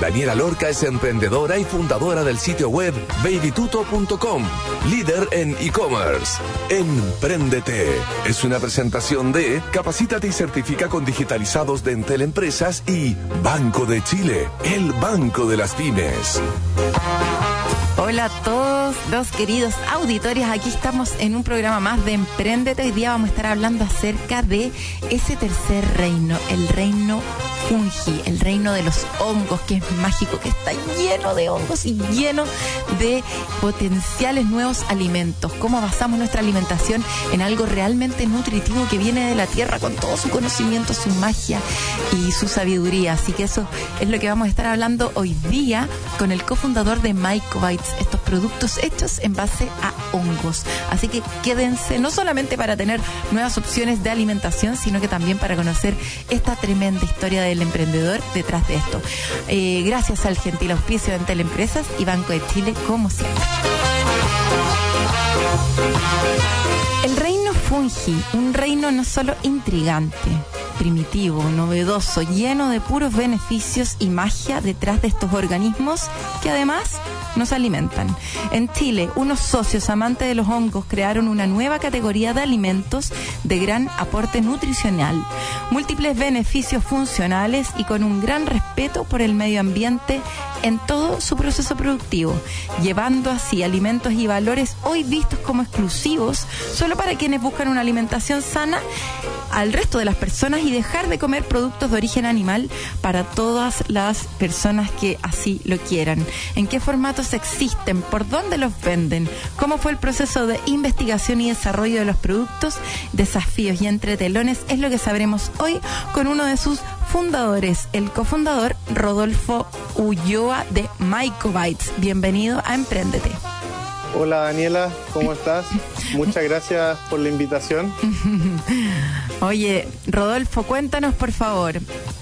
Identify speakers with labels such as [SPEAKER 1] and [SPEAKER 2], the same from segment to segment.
[SPEAKER 1] Daniela Lorca es emprendedora y fundadora del sitio web babytuto.com, líder en e-commerce. Empréndete es una presentación de Capacítate y certifica con digitalizados de Entel Empresas y Banco de Chile, el banco de las pymes.
[SPEAKER 2] Hola a todos los queridos auditores, aquí estamos en un programa más de Emprendete. Hoy día vamos a estar hablando acerca de ese tercer reino, el reino fungi, el reino de los hongos, que es mágico, que está lleno de hongos y lleno de potenciales nuevos alimentos. Cómo basamos nuestra alimentación en algo realmente nutritivo que viene de la tierra con todo su conocimiento, su magia y su sabiduría. Así que eso es lo que vamos a estar hablando hoy día con el cofundador de Mycobites, estos productos hechos en base a hongos. Así que quédense no solamente para tener nuevas opciones de alimentación, sino que también para conocer esta tremenda historia del emprendedor detrás de esto. Eh, gracias al gentil auspicio de Entel Empresas y Banco de Chile, como siempre. El reino fungi, un reino no solo intrigante, primitivo, novedoso, lleno de puros beneficios y magia detrás de estos organismos que además nos alimentan. En Chile, unos socios amantes de los hongos crearon una nueva categoría de alimentos de gran aporte nutricional, múltiples beneficios funcionales y con un gran respeto por el medio ambiente en todo su proceso productivo, llevando así alimentos y valores hoy vistos como exclusivos solo para quienes buscan una alimentación sana al resto de las personas y dejar de comer productos de origen animal para todas las personas que así lo quieran. ¿En qué formatos existen? ¿Por dónde los venden? ¿Cómo fue el proceso de investigación y desarrollo de los productos? Desafíos y entretelones es lo que sabremos hoy con uno de sus fundadores, el cofundador Rodolfo Ulloa de Mycobites. Bienvenido a Emprendete.
[SPEAKER 3] Hola Daniela, ¿cómo estás? Muchas gracias por la invitación.
[SPEAKER 2] Oye, Rodolfo, cuéntanos por favor,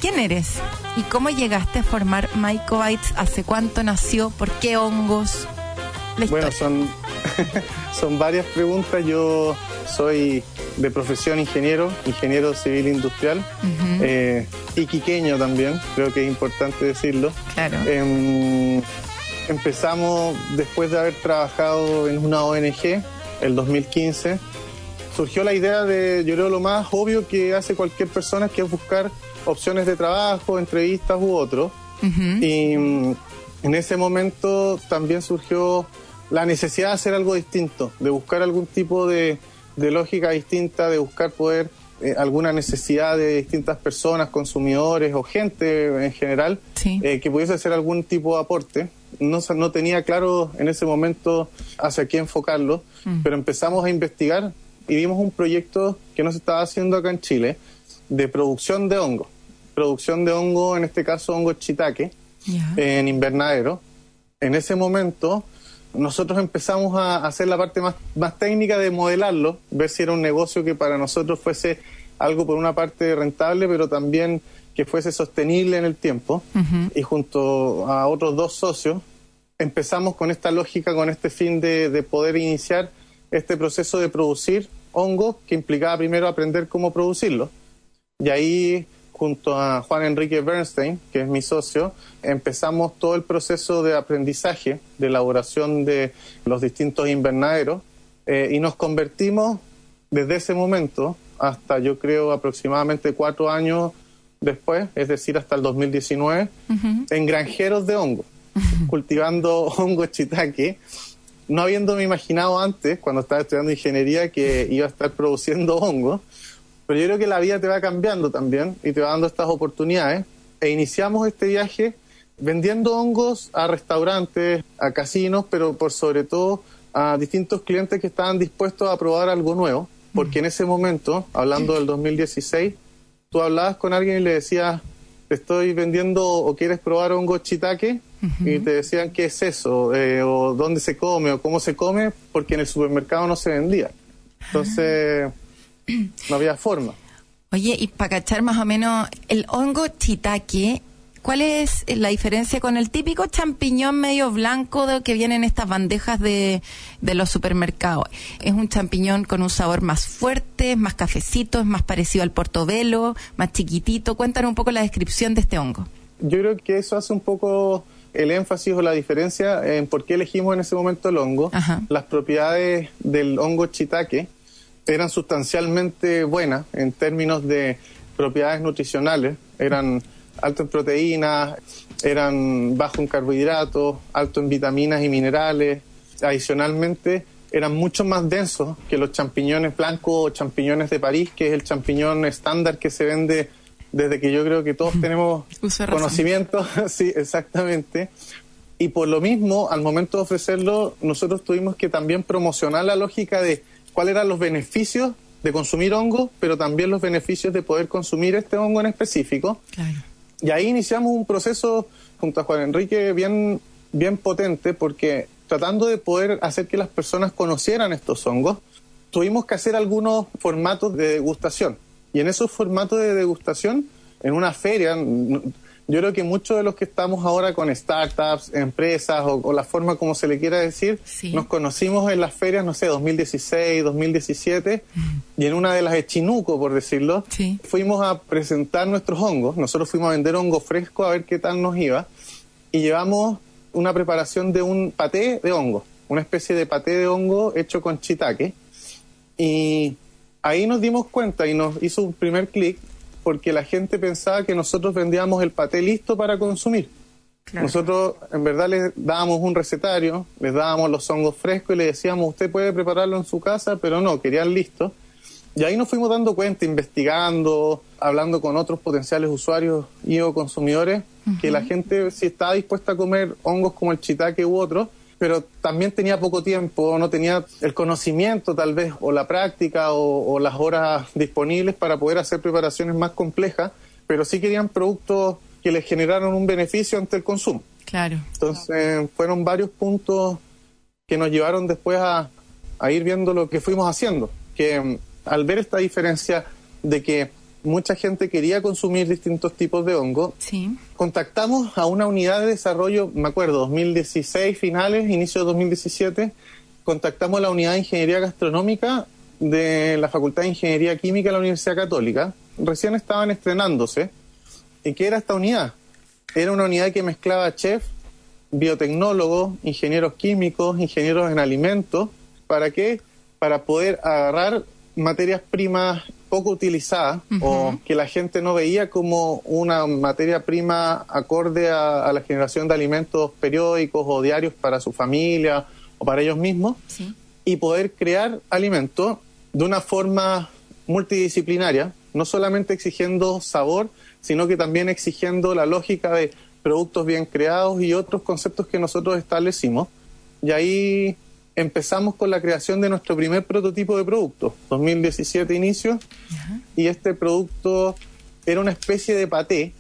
[SPEAKER 2] ¿quién eres? ¿Y cómo llegaste a formar Mycobites? ¿Hace cuánto nació? ¿Por qué hongos?
[SPEAKER 3] bueno, son, son varias preguntas. Yo soy de profesión ingeniero, ingeniero civil industrial, eh, y quiqueño también, creo que es importante decirlo.
[SPEAKER 2] Claro.
[SPEAKER 3] Em, empezamos después de haber trabajado en una ONG, el 2015. Surgió la idea de, yo creo, lo más obvio que hace cualquier persona, que es buscar opciones de trabajo, entrevistas u otro. Y mm, en ese momento también surgió la necesidad de hacer algo distinto, de buscar algún tipo de, lógica distinta, de buscar poder eh, alguna necesidad de distintas personas, consumidores o gente en general, eh, que pudiese hacer algún tipo de aporte no, no tenía claro en ese momento hacia qué enfocarlo, mm. pero empezamos a investigar y vimos un proyecto que no se estaba haciendo acá en Chile de producción de hongo. Producción de hongo, en este caso hongo chitaque, en invernadero. En ese momento nosotros empezamos a hacer la parte más, más técnica de modelarlo, ver si era un negocio que para nosotros fuese algo por una parte rentable, pero también que fuese sostenible en el tiempo y junto a otros dos socios empezamos con esta lógica, con este fin de, poder iniciar este proceso de producir hongos que implicaba primero aprender cómo producirlo. Y ahí, junto a Juan Enrique Bernstein, que es mi socio, empezamos todo el proceso de aprendizaje, de elaboración de los distintos invernaderos eh, y nos convertimos desde ese momento hasta yo creo aproximadamente cuatro años después, es decir, hasta el 2019, en granjeros de hongo, cultivando hongo chitaque, no habiéndome imaginado antes, cuando estaba estudiando ingeniería, que iba a estar produciendo hongo, pero yo creo que la vida te va cambiando también y te va dando estas oportunidades. E iniciamos este viaje vendiendo hongos a restaurantes, a casinos, pero por sobre todo a distintos clientes que estaban dispuestos a probar algo nuevo, porque en ese momento, hablando del 2016, tú hablabas con alguien y le decías, te estoy vendiendo o quieres probar hongo chitaque, y te decían qué es eso, eh, o dónde se come, o cómo se come, porque en el supermercado no se vendía. Entonces, no había forma.
[SPEAKER 2] Oye, y para cachar más o menos, el hongo chitaque, ¿cuál es la diferencia con el típico champiñón medio blanco de, que viene en estas bandejas de, de los supermercados? ¿Es un champiñón con un sabor más fuerte, más cafecito, es más parecido al portobelo, más chiquitito? Cuéntanos un poco la descripción de este hongo.
[SPEAKER 3] Yo creo que eso hace un poco el énfasis o la diferencia en por qué elegimos en ese momento el hongo.
[SPEAKER 2] Ajá.
[SPEAKER 3] Las propiedades del hongo chitaque eran sustancialmente buenas en términos de propiedades nutricionales. Eran alto en proteínas, eran bajo en carbohidratos, alto en vitaminas y minerales. Adicionalmente, eran mucho más densos que los champiñones blancos o champiñones de París, que es el champiñón estándar que se vende desde que yo creo que todos tenemos conocimiento. sí, exactamente. Y por lo mismo, al momento de ofrecerlo, nosotros tuvimos que también promocionar la lógica de cuáles eran los beneficios de consumir hongo, pero también los beneficios de poder consumir este hongo en específico.
[SPEAKER 2] Claro.
[SPEAKER 3] Y ahí iniciamos un proceso junto a Juan Enrique bien, bien potente porque tratando de poder hacer que las personas conocieran estos hongos, tuvimos que hacer algunos formatos de degustación. Y en esos formatos de degustación, en una feria, yo creo que muchos de los que estamos ahora con startups, empresas o, o la forma como se le quiera decir,
[SPEAKER 2] Sí.
[SPEAKER 3] nos conocimos en las ferias, no sé, 2016, 2017, y en una de las de Chinuco, por decirlo,
[SPEAKER 2] Sí.
[SPEAKER 3] fuimos a presentar nuestros hongos. Nosotros fuimos a vender hongo fresco a ver qué tal nos iba. Y llevamos una preparación de un paté de hongo, una especie de paté de hongo hecho con chitaque. Y ahí nos dimos cuenta y nos hizo un primer clic porque la gente pensaba que nosotros vendíamos el paté listo para consumir.
[SPEAKER 2] Claro.
[SPEAKER 3] Nosotros en verdad les dábamos un recetario, les dábamos los hongos frescos y le decíamos, usted puede prepararlo en su casa, pero no, querían listo. Y ahí nos fuimos dando cuenta, investigando, hablando con otros potenciales usuarios y o consumidores, que la gente sí estaba dispuesta a comer hongos como el chitaque u otros, pero también tenía poco tiempo, no tenía el conocimiento tal vez, o la práctica, o, o las horas disponibles para poder hacer preparaciones más complejas, pero sí querían productos que les generaron un beneficio ante el consumo.
[SPEAKER 2] Claro.
[SPEAKER 3] Entonces fueron varios puntos que nos llevaron después a, a ir viendo lo que fuimos haciendo. Que mm, al ver esta diferencia de que mucha gente quería consumir distintos tipos de hongo,
[SPEAKER 2] Sí.
[SPEAKER 3] contactamos a una unidad de desarrollo, me acuerdo, 2016 finales, inicio de 2017, contactamos a la unidad de ingeniería gastronómica de la Facultad de Ingeniería Química de la Universidad Católica. Recién estaban estrenándose. ¿Y qué era esta unidad? Era una unidad que mezclaba chef, biotecnólogos, ingenieros químicos, ingenieros en alimentos. ¿Para qué? Para poder agarrar materias primas poco utilizadas o que la gente no veía como una materia prima acorde a, a la generación de alimentos periódicos o diarios para su familia o para ellos mismos
[SPEAKER 2] Sí.
[SPEAKER 3] y poder crear alimentos de una forma multidisciplinaria, no solamente exigiendo sabor, sino que también exigiendo la lógica de productos bien creados y otros conceptos que nosotros establecimos. Y ahí empezamos con la creación de nuestro primer prototipo de producto, 2017 inicio, y este producto era una especie de paté,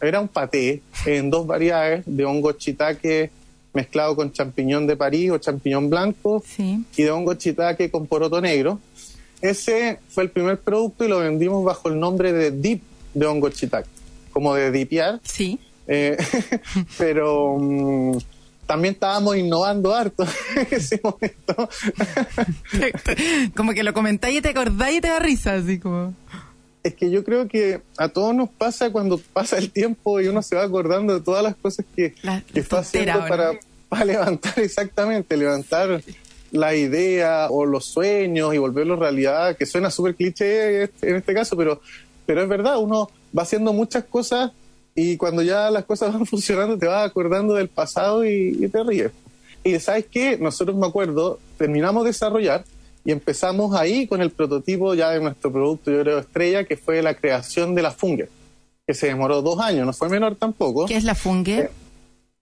[SPEAKER 3] era un paté en dos variedades de hongo chitaque mezclado con champiñón de París o champiñón blanco
[SPEAKER 2] Sí.
[SPEAKER 3] y de hongo chitaque con poroto negro. Ese fue el primer producto y lo vendimos bajo el nombre de Dip de hongo chitaque, como de dipear,
[SPEAKER 2] Sí.
[SPEAKER 3] eh, pero mm, también estábamos innovando harto en ese momento.
[SPEAKER 2] como que lo comentáis y te acordáis y te da risa, así como.
[SPEAKER 3] es que yo creo que a todos nos pasa cuando pasa el tiempo y uno se va acordando de todas las cosas que,
[SPEAKER 2] La-
[SPEAKER 3] que fue haciendo para, para levantar exactamente, levantar la idea o los sueños y volverlos realidad, que suena súper cliché en este caso, pero, pero es verdad, uno va haciendo muchas cosas y cuando ya las cosas van funcionando te vas acordando del pasado y, y te ríes. Y sabes qué, nosotros me acuerdo, terminamos de desarrollar y empezamos ahí con el prototipo ya de nuestro producto, yo creo, estrella, que fue la creación de la Funger, que se demoró dos años, no fue menor tampoco.
[SPEAKER 2] ¿Qué es la fungue?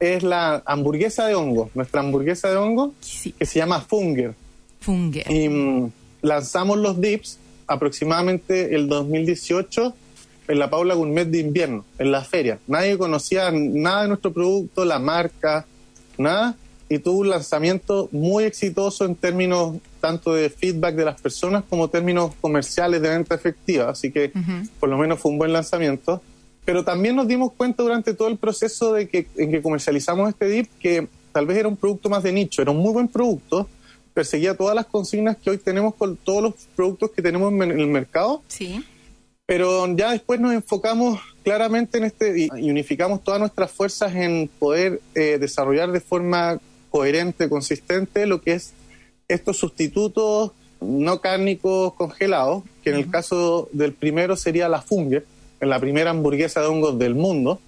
[SPEAKER 3] Es la hamburguesa de hongo, nuestra hamburguesa de hongo,
[SPEAKER 2] Sí.
[SPEAKER 3] que se llama Funger.
[SPEAKER 2] Fungue.
[SPEAKER 3] Y mm, lanzamos los dips aproximadamente el 2018 en la Paula Gourmet de invierno, en la feria. Nadie conocía nada de nuestro producto, la marca, nada. y tuvo un lanzamiento muy exitoso en términos tanto de feedback de las personas como términos comerciales de venta efectiva, así que por lo menos fue un buen lanzamiento. Pero también nos dimos cuenta durante todo el proceso de que, en que comercializamos este dip que tal vez era un producto más de nicho, era un muy buen producto, perseguía todas las consignas que hoy tenemos con todos los productos que tenemos en el mercado.
[SPEAKER 2] Sí.
[SPEAKER 3] Pero ya después nos enfocamos claramente en este y unificamos todas nuestras fuerzas en poder eh, desarrollar de forma coherente, consistente, lo que es estos sustitutos no cárnicos congelados, que en el caso del primero sería la Funger, la primera hamburguesa de hongos del mundo.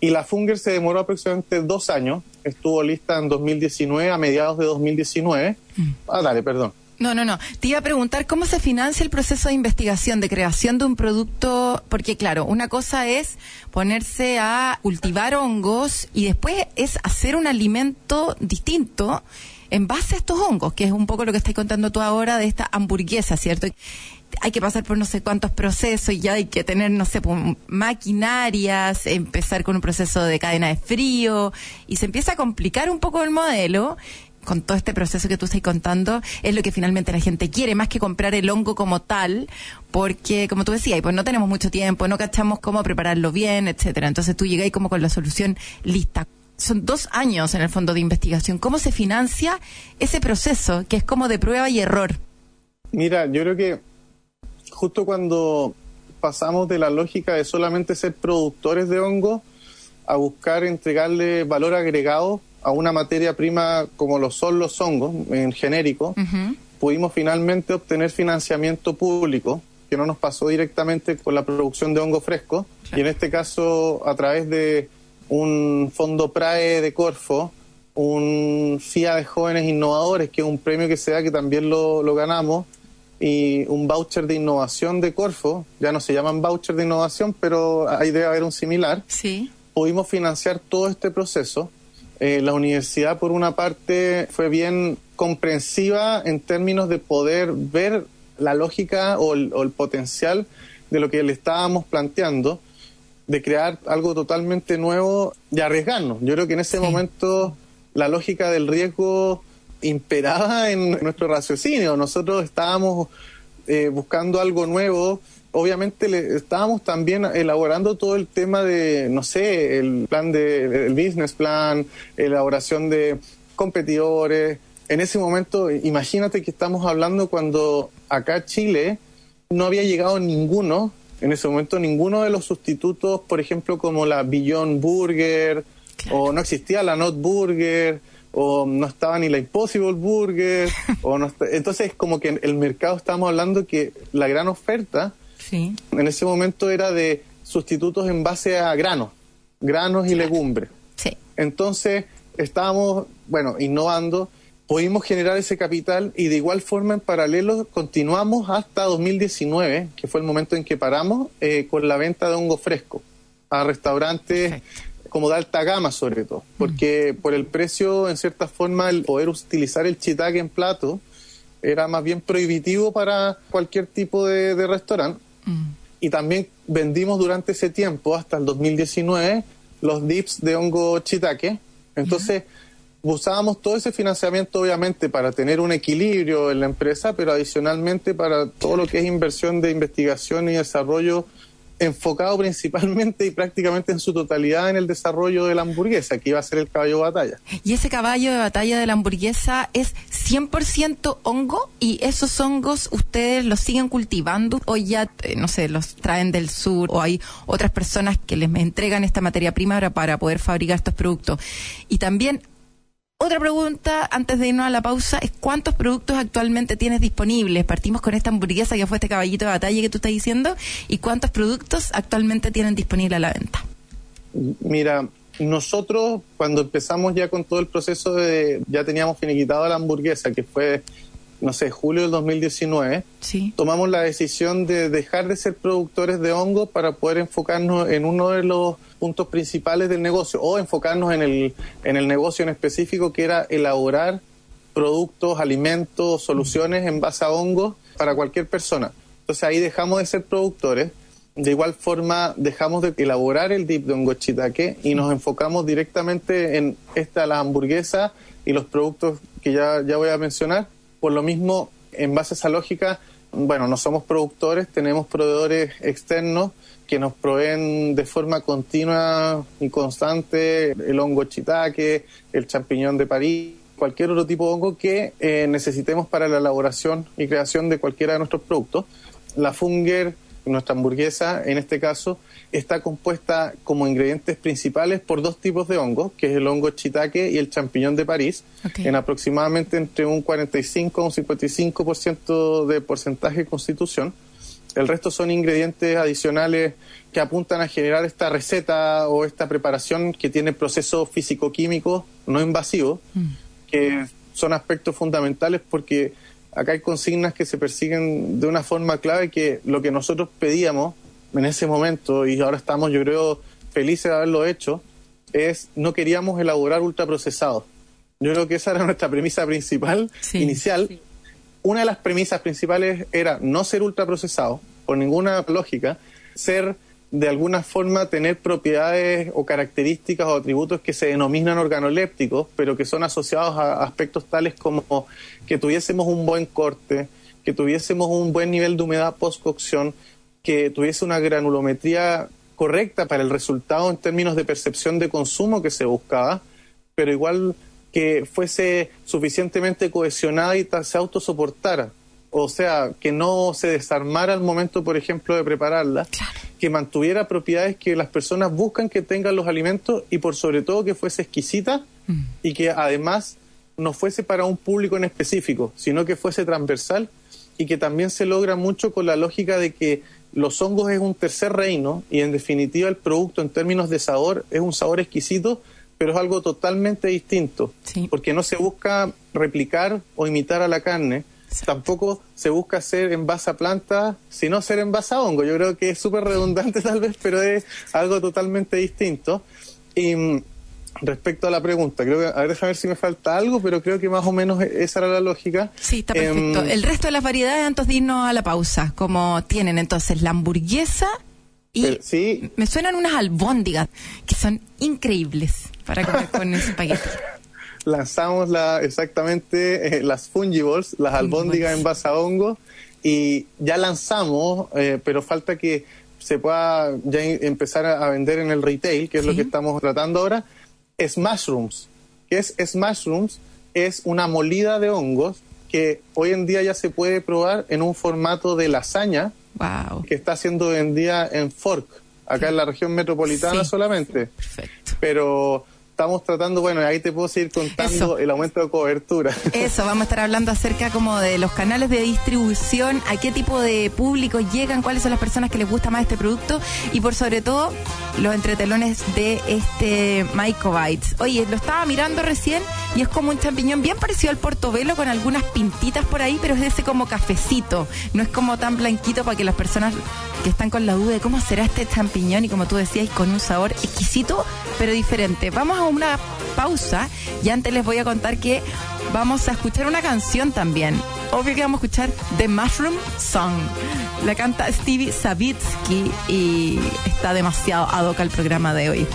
[SPEAKER 3] Y la Funger se demoró aproximadamente dos años, estuvo lista en 2019, a mediados de 2019. Mm. Ah, dale, perdón.
[SPEAKER 2] No, no, no. Te iba a preguntar cómo se financia el proceso de investigación, de creación de un producto, porque claro, una cosa es ponerse a cultivar hongos y después es hacer un alimento distinto en base a estos hongos, que es un poco lo que estás contando tú ahora de esta hamburguesa, ¿cierto? hay que pasar por no sé cuántos procesos y ya hay que tener, no sé, pues, maquinarias, empezar con un proceso de cadena de frío y se empieza a complicar un poco el modelo con todo este proceso que tú estás contando, es lo que finalmente la gente quiere, más que comprar el hongo como tal, porque, como tú decías, pues no tenemos mucho tiempo, no cachamos cómo prepararlo bien, etcétera. Entonces tú llegáis como con la solución lista. Son dos años en el fondo de investigación. ¿Cómo se financia ese proceso, que es como de prueba y error?
[SPEAKER 3] Mira, yo creo que justo cuando pasamos de la lógica de solamente ser productores de hongo a buscar entregarle valor agregado a una materia prima como lo son los hongos en genérico, pudimos finalmente obtener financiamiento público que no nos pasó directamente con la producción de hongo fresco y en este caso a través de un fondo PRAE de Corfo, un FIA de jóvenes innovadores, que es un premio que se da que también lo, lo ganamos, y un voucher de innovación de Corfo, ya no se llaman voucher de innovación, pero ahí debe haber un similar.
[SPEAKER 2] Sí.
[SPEAKER 3] Pudimos financiar todo este proceso. Eh, la universidad, por una parte, fue bien comprensiva en términos de poder ver la lógica o el, potencial de lo que le estábamos planteando, de crear algo totalmente nuevo y arriesgarnos. Yo creo que en ese momento la lógica del riesgo imperaba en nuestro raciocinio. Nosotros estábamos eh, buscando algo nuevo. Obviamente le, estábamos también elaborando todo el tema de, no sé, el plan de, el business plan, elaboración de competidores. En ese momento, imagínate que estamos hablando cuando acá Chile no había llegado ninguno, en ese momento ninguno de los sustitutos, por ejemplo, como la Beyond Burger, o no existía la Not Burger, o no estaba ni la Impossible Burger, o no entonces como que en el mercado estábamos hablando que la gran oferta
[SPEAKER 2] sí.
[SPEAKER 3] en ese momento era de sustitutos en base a granos, granos y legumbres.
[SPEAKER 2] Sí.
[SPEAKER 3] Entonces estábamos, bueno, innovando, pudimos generar ese capital y de igual forma en paralelo continuamos hasta 2019, que fue el momento en que paramos eh, con la venta de hongo fresco a restaurantes como de alta gama sobre todo, porque por el precio, en cierta forma, el poder utilizar el chitaque en plato era más bien prohibitivo para cualquier tipo de, restaurante. Y también vendimos durante ese tiempo, hasta el 2019, los dips de hongo chitaque. Entonces, usábamos todo ese financiamiento, obviamente, para tener un equilibrio en la empresa, pero adicionalmente para todo lo que es inversión de investigación y desarrollo enfocado principalmente y prácticamente en su totalidad en el desarrollo de la hamburguesa, que iba a ser el caballo de batalla.
[SPEAKER 2] Y ese caballo de batalla de la hamburguesa es 100% hongo y esos hongos ustedes los siguen cultivando o ya, eh, no sé, los traen del sur o hay otras personas que les entregan esta materia prima para poder fabricar estos productos. Y también otra pregunta antes de irnos a la pausa es cuántos productos actualmente tienes disponibles. Partimos con esta hamburguesa que fue este caballito de batalla que tú estás diciendo y cuántos productos actualmente tienen disponible a la venta.
[SPEAKER 3] Mira, nosotros cuando empezamos ya con todo el proceso de ya teníamos finiquitado la hamburguesa que fue no sé, julio del 2019,
[SPEAKER 2] sí.
[SPEAKER 3] tomamos la decisión de dejar de ser productores de hongo para poder enfocarnos en uno de los puntos principales del negocio o enfocarnos en el, en el negocio en específico que era elaborar productos, alimentos, soluciones en base a hongos para cualquier persona. Entonces ahí dejamos de ser productores De igual forma, dejamos de elaborar el dip de hongo shiitake y nos enfocamos directamente en esta, la hamburguesa y los productos que ya, ya voy a mencionar. Por lo mismo, en base a esa lógica, bueno, no somos productores, tenemos proveedores externos que nos proveen de forma continua y constante el hongo chitaque, el champiñón de París, cualquier otro tipo de hongo que eh, necesitemos para la elaboración y creación de cualquiera de nuestros productos. La Funger, nuestra hamburguesa, en este caso, está compuesta como ingredientes principales por dos tipos de hongos, que es el hongo chitaque y el champiñón de París, en aproximadamente entre un 45 a un 55% de porcentaje de constitución. El resto son ingredientes adicionales que apuntan a generar esta receta o esta preparación que tiene procesos físico-químicos no invasivos, mm. que son aspectos fundamentales porque acá hay consignas que se persiguen de una forma clave que lo que nosotros pedíamos en ese momento, y ahora estamos yo creo felices de haberlo hecho, es no queríamos elaborar ultraprocesados. Yo creo que esa era nuestra premisa principal inicial una de las premisas principales era no ser ultraprocesado, por ninguna lógica, ser de alguna forma tener propiedades o características o atributos que se denominan organolépticos, pero que son asociados a aspectos tales como que tuviésemos un buen corte, que tuviésemos un buen nivel de humedad post-cocción, que tuviese una granulometría correcta para el resultado en términos de percepción de consumo que se buscaba, pero igual que fuese suficientemente cohesionada y se autosoportara. O sea, que no se desarmara al momento, por ejemplo, de prepararla, que mantuviera propiedades que las personas buscan que tengan los alimentos y por sobre todo que fuese exquisita mm. y que además no fuese para un público en específico, sino que fuese transversal y que también se logra mucho con la lógica de que los hongos es un tercer reino y en definitiva el producto en términos de sabor es un sabor exquisito pero es algo totalmente distinto, porque no se busca replicar o imitar a la carne, tampoco se busca ser en base a planta, sino ser en base a hongo. Yo creo que es súper redundante tal vez, pero es algo totalmente distinto. Y respecto a la pregunta, creo que, a ver, déjame ver si me falta algo, pero creo que más o menos e-, esa era la lógica.
[SPEAKER 2] Sí, está perfecto. Em, El resto de las variedades, antes de irnos a la pausa, como tienen entonces la hamburguesa y sí. me suenan unas albóndigas que son increíbles para comer con espagueti.
[SPEAKER 3] Lanzamos la, exactamente eh, las fungibles, las albóndigas en base a hongo, y ya lanzamos, eh, pero falta que se pueda ya empezar a, vender en el retail, que es lo que estamos tratando ahora, Smashrooms. ¿Qué es Smashrooms? Es una molida de hongos que hoy en día ya se puede probar en un formato de lasaña, que está siendo vendida en fork, acá en la región metropolitana solamente. Perfecto. Pero estamos tratando, bueno, ahí te puedo seguir contando el aumento de cobertura.
[SPEAKER 2] Eso, vamos a estar hablando acerca como de los canales de distribución, a qué tipo de público llegan, cuáles son las personas que les gusta más este producto y por sobre todo los entretelones de este Mycobites. Oye, lo estaba mirando recién y es como un champiñón bien parecido al portobelo con algunas pintitas por ahí, pero es ese como cafecito, no es como tan blanquito para que las personas que están con la duda de cómo será este champiñón y como tú decías, con un sabor exquisito pero diferente. Vamos a una pausa y antes les voy a contar que vamos a escuchar una canción también. Obvio que vamos a escuchar The Mushroom Song. La canta Stevie Savitsky y está demasiado ad hoc al programa de hoy.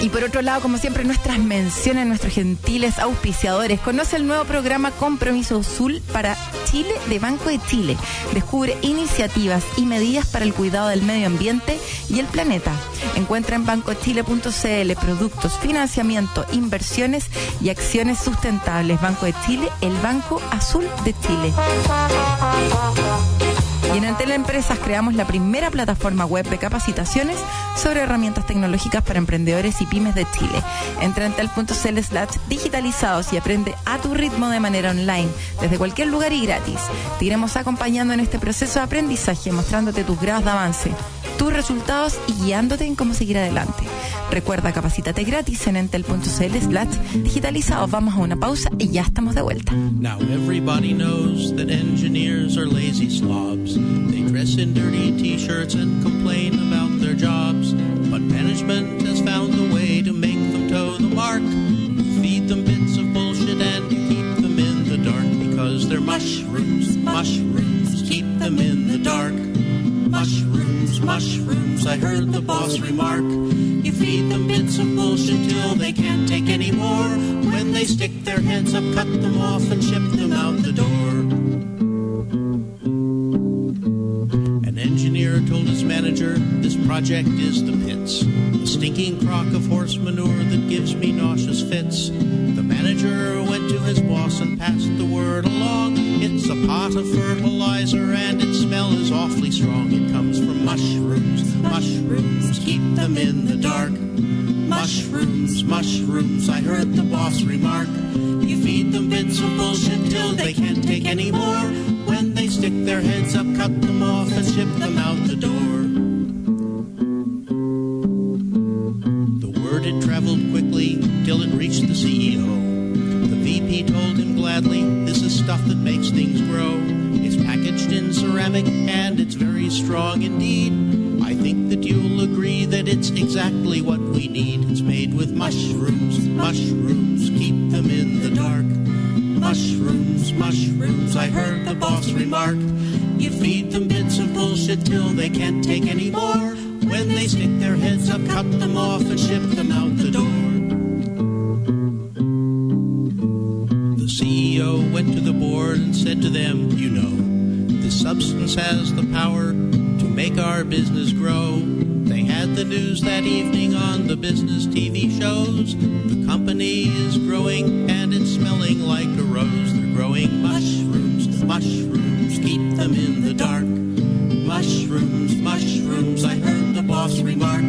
[SPEAKER 2] Y por otro lado, como siempre, nuestras menciones, nuestros gentiles auspiciadores. Conoce el nuevo programa Compromiso Azul para Chile de Banco de Chile. Descubre iniciativas y medidas para el cuidado del medio ambiente y el planeta. Encuentra en bancochile.cl productos, financiamiento, inversiones y acciones sustentables. Banco de Chile, el Banco Azul de Chile. Y en Entel Empresas creamos la primera plataforma web de capacitaciones sobre herramientas tecnológicas para emprendedores y pymes de Chile. Entra en slash digitalizados y aprende a tu ritmo de manera online, desde cualquier lugar y gratis. Te iremos acompañando en este proceso de aprendizaje, mostrándote tus grados de avance resultados y guiándote en cómo seguir adelante. Recuerda, capacítate gratis en entel.cl slash digitalizados. Vamos a una pausa y ya estamos de vuelta. Now everybody knows that engineers are lazy slobs. They dress in dirty t-shirts and complain about their jobs. But management has found a way to make them toe the mark. feed them bits of bullshit and you keep them in the dark because they're mushrooms, mushrooms. Keep them in the dark. Mushrooms
[SPEAKER 4] Mushrooms, I heard the boss remark. You feed them bits of bullshit till they can't take any more. When they stick their heads up, cut them off and ship them out the door. Engineer told his manager, This project is the pits. A stinking crock of horse manure that gives me nauseous fits. The manager went to his boss and passed the word along. It's a pot of fertilizer and its smell is awfully strong. It comes from mushrooms, mushrooms, keep them in the dark. Mushrooms, mushrooms, I heard the boss remark. You feed them bits of bullshit till they can't take any more. Stick their heads up, cut them off and ship them out the door. The word had traveled quickly till it reached the CEO. The VP told him gladly, this is stuff that makes things grow. It's packaged in ceramic and it's very strong indeed. I think that you'll agree that it's exactly what we need. It's made with mushrooms, mushrooms, keep them in. Mushrooms, mushrooms, I heard the boss remark. You feed them bits of bullshit till they can't take any more. When they stick their heads up, cut them off and ship them out the door. The CEO went to the board and said to them, You know, this substance has the power to make our business grow. They had the news that evening on the business TV shows. The company growing and it's smelling like a rose. They're growing mushrooms, mushrooms, keep them in the dark. Mushrooms, mushrooms, I heard the boss remark.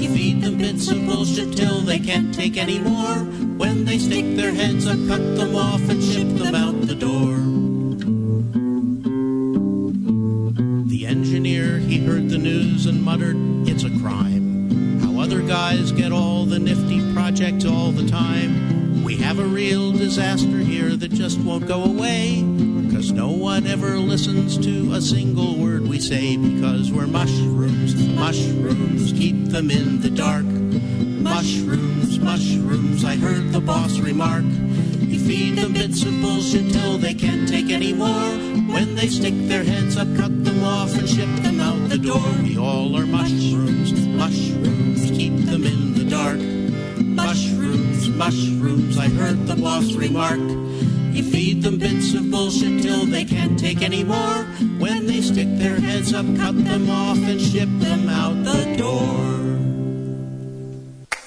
[SPEAKER 4] You feed them bits of bullshit till they can't take any more. When they stick their heads up, cut them off and ship them out the door. Have a real disaster here that just won't go away. Cause no one ever listens to a single word we say because we're mushrooms, mushrooms, keep them in the dark. Mushrooms, mushrooms, I heard the boss remark. You feed them bits of bullshit till they can't take any more. When they stick their heads up, cut them off and ship them out the door. We all are mushrooms, mushrooms, keep them in the dark. Mushrooms, I heard the boss remark. You feed them bits of bullshit till they can't take any more. When they stick their heads up, cut them off and ship them out the door.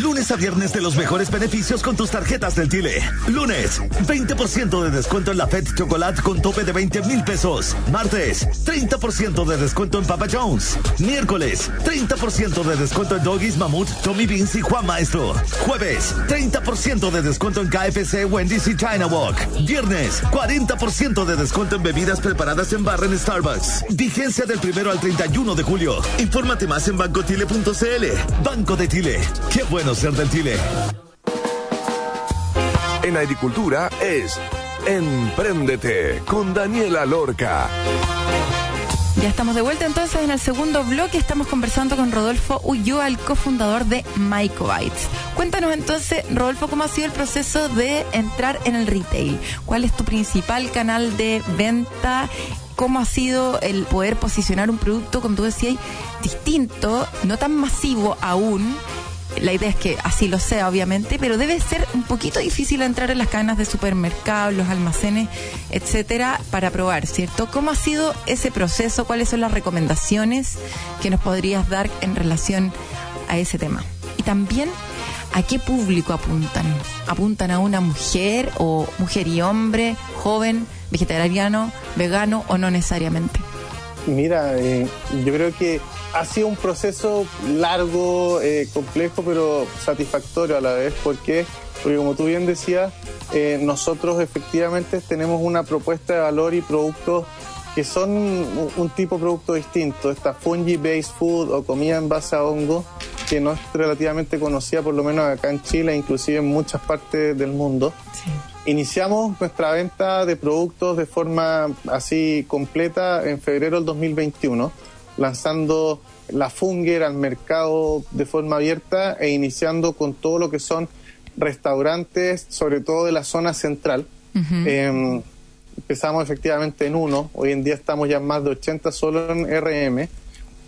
[SPEAKER 5] Lunes a viernes de los mejores beneficios con tus tarjetas del Chile. Lunes, 20% de descuento en la Fed Chocolate con tope de 20 mil pesos. Martes, 30% de descuento en Papa Jones. Miércoles, 30% de descuento en Doggies, Mamut, Tommy Beans y Juan Maestro. Jueves, 30% de descuento en KFC, Wendy's y China Walk. Viernes, 40% de descuento en bebidas preparadas en barra en Starbucks. Vigencia del primero al 31 de julio. Infórmate más en bancotile.cl. Banco de Chile. Qué bueno ser del Chile.
[SPEAKER 1] En agricultura es Empréndete con Daniela Lorca.
[SPEAKER 2] Ya estamos de vuelta entonces en el segundo bloque. Estamos conversando con Rodolfo Ulloa, el cofundador de Mycobytes. Cuéntanos entonces, Rodolfo, cómo ha sido el proceso de entrar en el retail. ¿Cuál es tu principal canal de venta? ¿Cómo ha sido el poder posicionar un producto, como tú decías, distinto, no tan masivo aún? La idea es que así lo sea, obviamente, pero debe ser un poquito difícil entrar en las cadenas de supermercados, los almacenes, etcétera, para probar, ¿cierto? ¿Cómo ha sido ese proceso? ¿Cuáles son las recomendaciones que nos podrías dar en relación a ese tema? Y también, ¿a qué público apuntan? ¿Apuntan a una mujer o mujer y hombre, joven, vegetariano, vegano o no necesariamente?
[SPEAKER 3] Mira, eh, yo creo que ha sido un proceso largo, eh, complejo, pero satisfactorio a la vez. ¿Por qué? Porque como tú bien decías, eh, nosotros efectivamente tenemos una propuesta de valor y productos que son un, tipo de producto distinto, esta fungi based food o comida en base a hongo, que no es relativamente conocida por lo menos acá en Chile, inclusive en muchas partes del mundo. Iniciamos nuestra venta de productos de forma así completa en febrero del 2021, lanzando la Funger al mercado de forma abierta e iniciando con todo lo que son restaurantes, sobre todo de la zona central. Empezamos efectivamente en uno, hoy en día estamos ya en más de 80 solo en RM.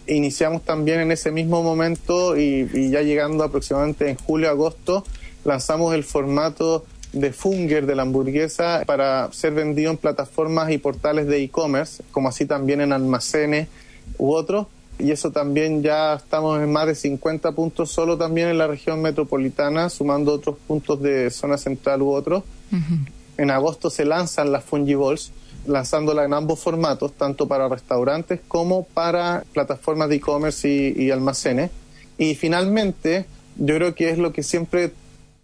[SPEAKER 3] Iniciamos también en ese mismo momento y, ya llegando aproximadamente en julio-agosto, lanzamos el formato de Funger de la hamburguesa para ser vendido en plataformas y portales de e-commerce, como así también en almacenes u otros. Y eso también ya estamos en más de 50 puntos solo también en la región metropolitana, sumando otros puntos de zona central u otros. En agosto se lanzan las Fungibles, lanzándola en ambos formatos, tanto para restaurantes como para plataformas de e-commerce y, almacenes. Y finalmente, yo creo que es lo que siempre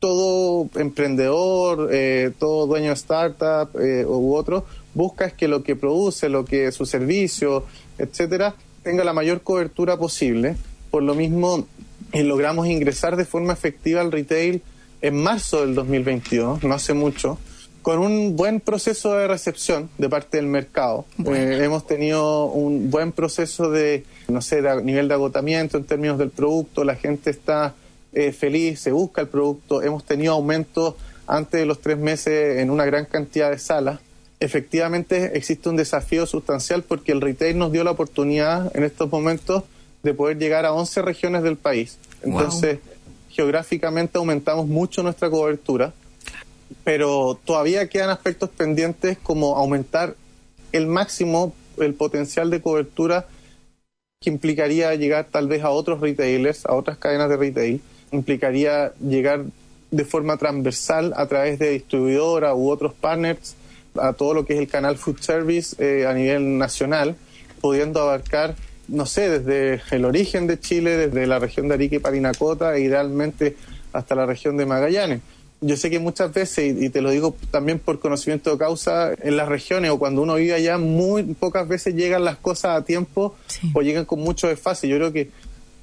[SPEAKER 3] todo emprendedor, eh, todo dueño de startup eh, u otro busca es que lo que produce, lo que su servicio, etcétera, tenga la mayor cobertura posible. Por lo mismo, eh, logramos ingresar de forma efectiva al retail en marzo del 2022, no hace mucho con un buen proceso de recepción de parte del mercado. Eh, hemos tenido un buen proceso de, no sé, de nivel de agotamiento en términos del producto, la gente está eh, feliz, se busca el producto, hemos tenido aumentos antes de los tres meses en una gran cantidad de salas. Efectivamente existe un desafío sustancial porque el retail nos dio la oportunidad en estos momentos de poder llegar a 11 regiones del país. Entonces, geográficamente aumentamos mucho nuestra cobertura pero todavía quedan aspectos pendientes como aumentar el máximo el potencial de cobertura que implicaría llegar tal vez a otros retailers, a otras cadenas de retail, implicaría llegar de forma transversal a través de distribuidora u otros partners a todo lo que es el canal Food Service eh, a nivel nacional, pudiendo abarcar, no sé, desde el origen de Chile, desde la región de Arica y Parinacota, e idealmente hasta la región de Magallanes yo sé que muchas veces, y te lo digo también por conocimiento de causa, en las regiones o cuando uno vive allá, muy pocas veces llegan las cosas a tiempo o llegan con mucho desfase. Yo creo que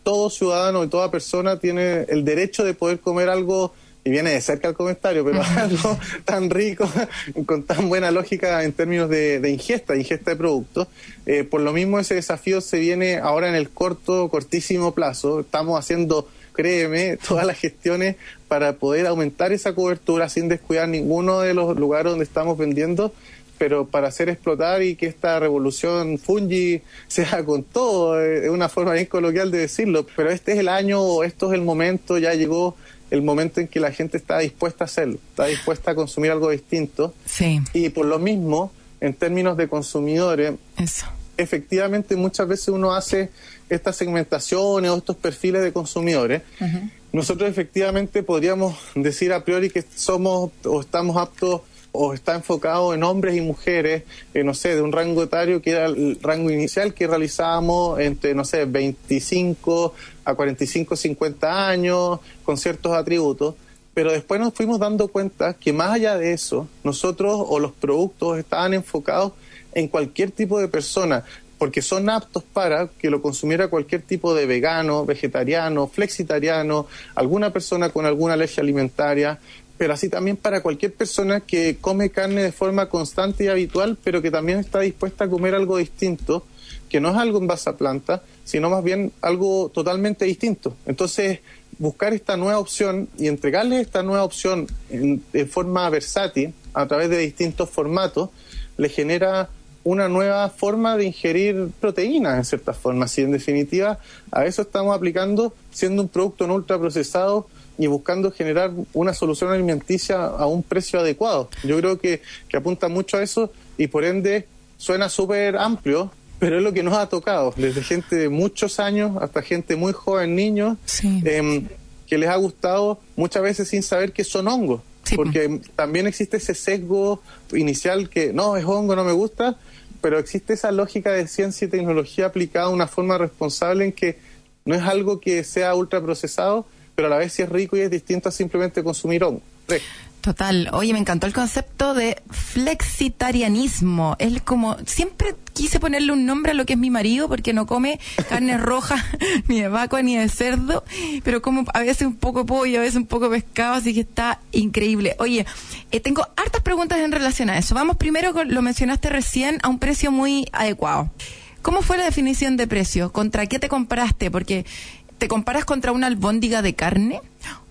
[SPEAKER 3] todo ciudadano y toda persona tiene el derecho de poder comer algo, y viene de cerca el comentario, pero algo tan rico, con tan buena lógica en términos de, ingesta, ingesta de productos. Eh, por lo mismo ese desafío se viene ahora en el corto, cortísimo plazo. Estamos haciendo créeme, todas las gestiones para poder aumentar esa cobertura sin descuidar ninguno de los lugares donde estamos vendiendo, pero para hacer explotar y que esta revolución fungi sea con todo, es una forma bien coloquial de decirlo, pero este es el año, esto es el momento, ya llegó el momento en que la gente está dispuesta a hacerlo, está dispuesta a consumir algo distinto.
[SPEAKER 2] Sí.
[SPEAKER 3] Y por lo mismo, en términos de consumidores, efectivamente muchas veces uno hace estas segmentaciones o estos perfiles de consumidores, nosotros efectivamente podríamos decir a priori que somos o estamos aptos o está enfocado en hombres y mujeres, eh, no sé, de un rango etario que era el rango inicial que realizábamos entre, no sé, 25 a 45, 50 años, con ciertos atributos. Pero después nos fuimos dando cuenta que más allá de eso, nosotros o los productos estaban enfocados en cualquier tipo de persona, porque son aptos para que lo consumiera cualquier tipo de vegano, vegetariano, flexitariano, alguna persona con alguna alergia alimentaria, pero así también para cualquier persona que come carne de forma constante y habitual, pero que también está dispuesta a comer algo distinto, que no es algo en base a planta, sino más bien algo totalmente distinto. Entonces, buscar esta nueva opción y entregarles esta nueva opción en, en forma versátil, a través de distintos formatos, le genera una nueva forma de ingerir proteínas en ciertas formas. Y en definitiva, a eso estamos aplicando, siendo un producto no ultraprocesado y buscando generar una solución alimenticia a un precio adecuado. Yo creo que, que apunta mucho a eso y por ende suena súper amplio, pero es lo que nos ha tocado, desde gente de muchos años hasta gente muy joven, niños, em, que les ha gustado muchas veces sin saber que son hongos. porque también existe ese sesgo inicial que no, es hongo, no me gusta, pero existe esa lógica de ciencia y tecnología aplicada de una forma responsable en que no es algo que sea ultraprocesado, pero a la vez sí es rico y es distinto a simplemente consumir hongo.
[SPEAKER 2] Total. Oye, me encantó el concepto de flexitarianismo. Es como, siempre quise ponerle un nombre a lo que es mi marido porque no come carne roja ni de vacua ni de cerdo, pero como a veces un poco pollo, a veces un poco pescado, así que está increíble. Oye, eh, tengo hartas preguntas en relación a eso. Vamos primero con, lo mencionaste recién, a un precio muy adecuado. ¿Cómo fue la definición de precio? ¿Contra qué te comparaste? Porque te comparas contra una albóndiga de carne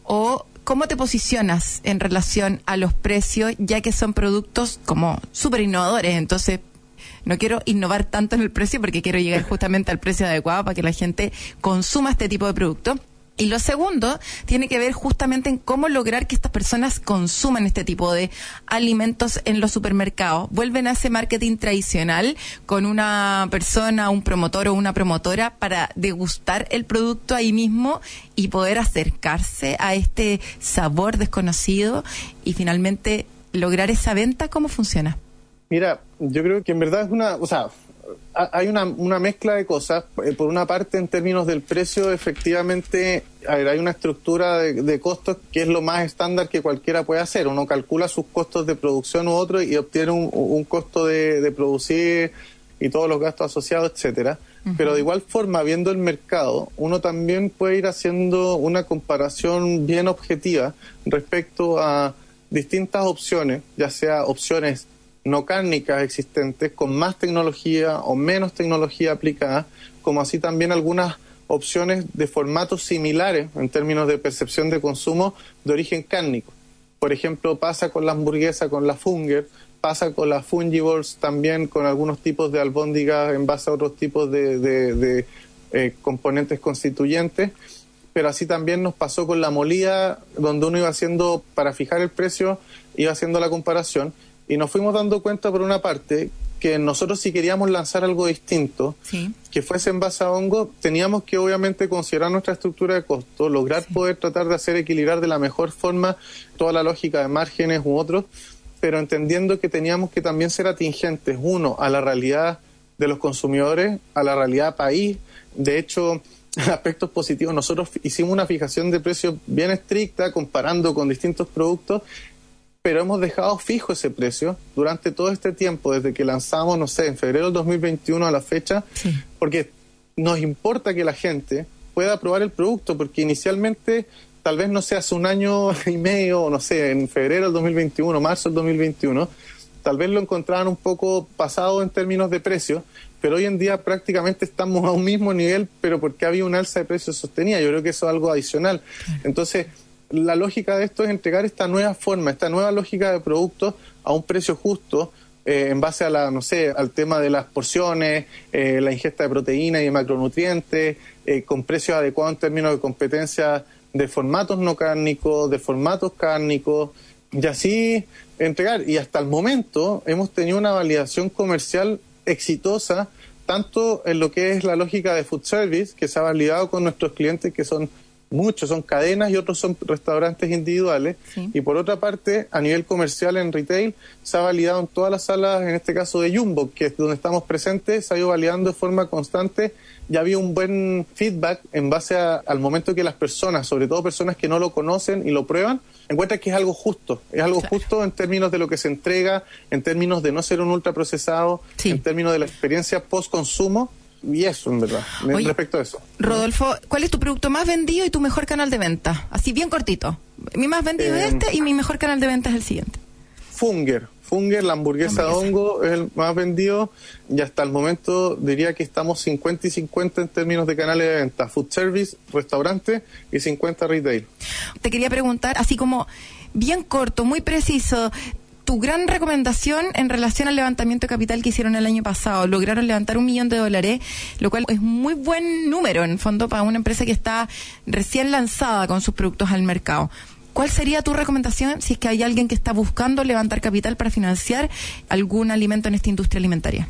[SPEAKER 2] o ¿Cómo te posicionas en relación a los precios, ya que son productos como súper innovadores? Entonces, no quiero innovar tanto en el precio porque quiero llegar justamente al precio adecuado para que la gente consuma este tipo de producto. Y lo segundo tiene que ver justamente en cómo lograr que estas personas consuman este tipo de alimentos en los supermercados. Vuelven a ese marketing tradicional con una persona, un promotor o una promotora para degustar el producto ahí mismo y poder acercarse a este sabor desconocido y finalmente lograr esa venta. ¿Cómo funciona?
[SPEAKER 3] Mira, yo creo que en verdad es una, o sea, hay una, una mezcla de cosas. Eh, por una parte, en términos del precio, efectivamente, hay una estructura de, costos que es lo más estándar que cualquiera puede hacer. Uno calcula sus costos de producción u otro y obtiene un, costo de, producir y todos los gastos asociados, etcétera. Pero de igual forma, viendo el mercado, uno también puede ir haciendo una comparación bien objetiva respecto a distintas opciones, ya sea opciones no cárnicas existentes con más tecnología o menos tecnología aplicada, como así también algunas opciones de formatos similares en términos de percepción de consumo de origen cárnico. Por ejemplo, pasa con la hamburguesa, con la Funger, pasa con las Fungibles también, con algunos tipos de albóndigas en base a otros tipos de, eh, componentes constituyentes, pero así también nos pasó con la molía, donde uno iba haciendo, para fijar el precio, iba haciendo la comparación y nos fuimos dando cuenta, por una parte, que nosotros si queríamos lanzar algo distinto, que fuese en base a hongo, teníamos que obviamente considerar nuestra estructura de costo, lograr poder tratar de hacer equilibrar de la mejor forma toda la lógica de márgenes u otros, pero entendiendo que teníamos que también ser atingentes, uno, a la realidad de los consumidores, a la realidad país. De hecho, aspectos positivos, nosotros hicimos una fijación de precios bien estricta comparando con distintos productos pero hemos dejado fijo ese precio durante todo este tiempo, desde que lanzamos, no sé, en febrero del 2021 a la fecha, porque nos importa que la gente pueda probar el producto, porque inicialmente tal vez no sea hace un año y medio, no sé, en febrero del 2021, marzo del 2021, tal vez lo encontraban un poco pasado en términos de precio, pero hoy en día prácticamente estamos a un mismo nivel, pero porque había un alza de precios sostenida. Yo creo que eso es algo adicional. Entonces, la lógica de esto es entregar esta nueva forma, esta nueva lógica de productos a un precio justo eh, en base a la, no sé, al tema de las porciones, eh, la ingesta de proteínas y de macronutrientes, eh, con precios adecuados en términos de competencia de formatos no cárnicos, de formatos cárnicos, y así entregar. Y hasta el momento hemos tenido una validación comercial exitosa, tanto en lo que es la lógica de food service, que se ha validado con nuestros clientes que son muchos son cadenas y otros son restaurantes individuales. Y por otra parte, a nivel comercial en retail, se ha validado en todas las salas, en este caso de Jumbo, que es donde estamos presentes, se ha ido validando de forma constante. Ya había un buen feedback en base al momento que las personas, sobre todo personas que no lo conocen y lo prueban, encuentran que es algo justo. Es algo justo en términos de lo que se entrega, en términos de no ser un ultraprocesado, en términos de la experiencia post-consumo y eso, en verdad, respecto a eso.
[SPEAKER 2] Rodolfo, ¿cuál es tu producto más vendido y tu mejor canal de venta? Así bien cortito. Mi más vendido es eh, este y mi mejor canal de venta es el siguiente.
[SPEAKER 3] Funger. Funger, la hamburguesa, de hongo, es el más vendido y hasta el momento diría que estamos 50 y 50 en términos de canales de venta. Food service, restaurante y 50 retail.
[SPEAKER 2] Te quería preguntar, así como bien corto, muy preciso, tu gran recomendación en relación al levantamiento de capital que hicieron el año pasado. Lograron levantar un millón de dólares, lo cual es muy buen número en fondo para una empresa que está recién lanzada con sus productos al mercado. ¿Cuál sería tu recomendación si es que hay alguien que está buscando levantar capital para financiar algún alimento en esta industria alimentaria?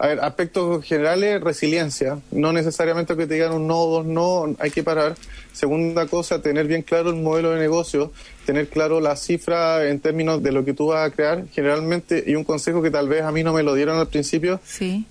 [SPEAKER 3] A ver, aspectos generales, resiliencia. No necesariamente que te digan un no o dos no, hay que parar. Segunda cosa, tener bien claro el modelo de negocio, tener claro la cifra en términos de lo que tú vas a crear. Generalmente, y un consejo que tal vez a mí no me lo dieron al principio,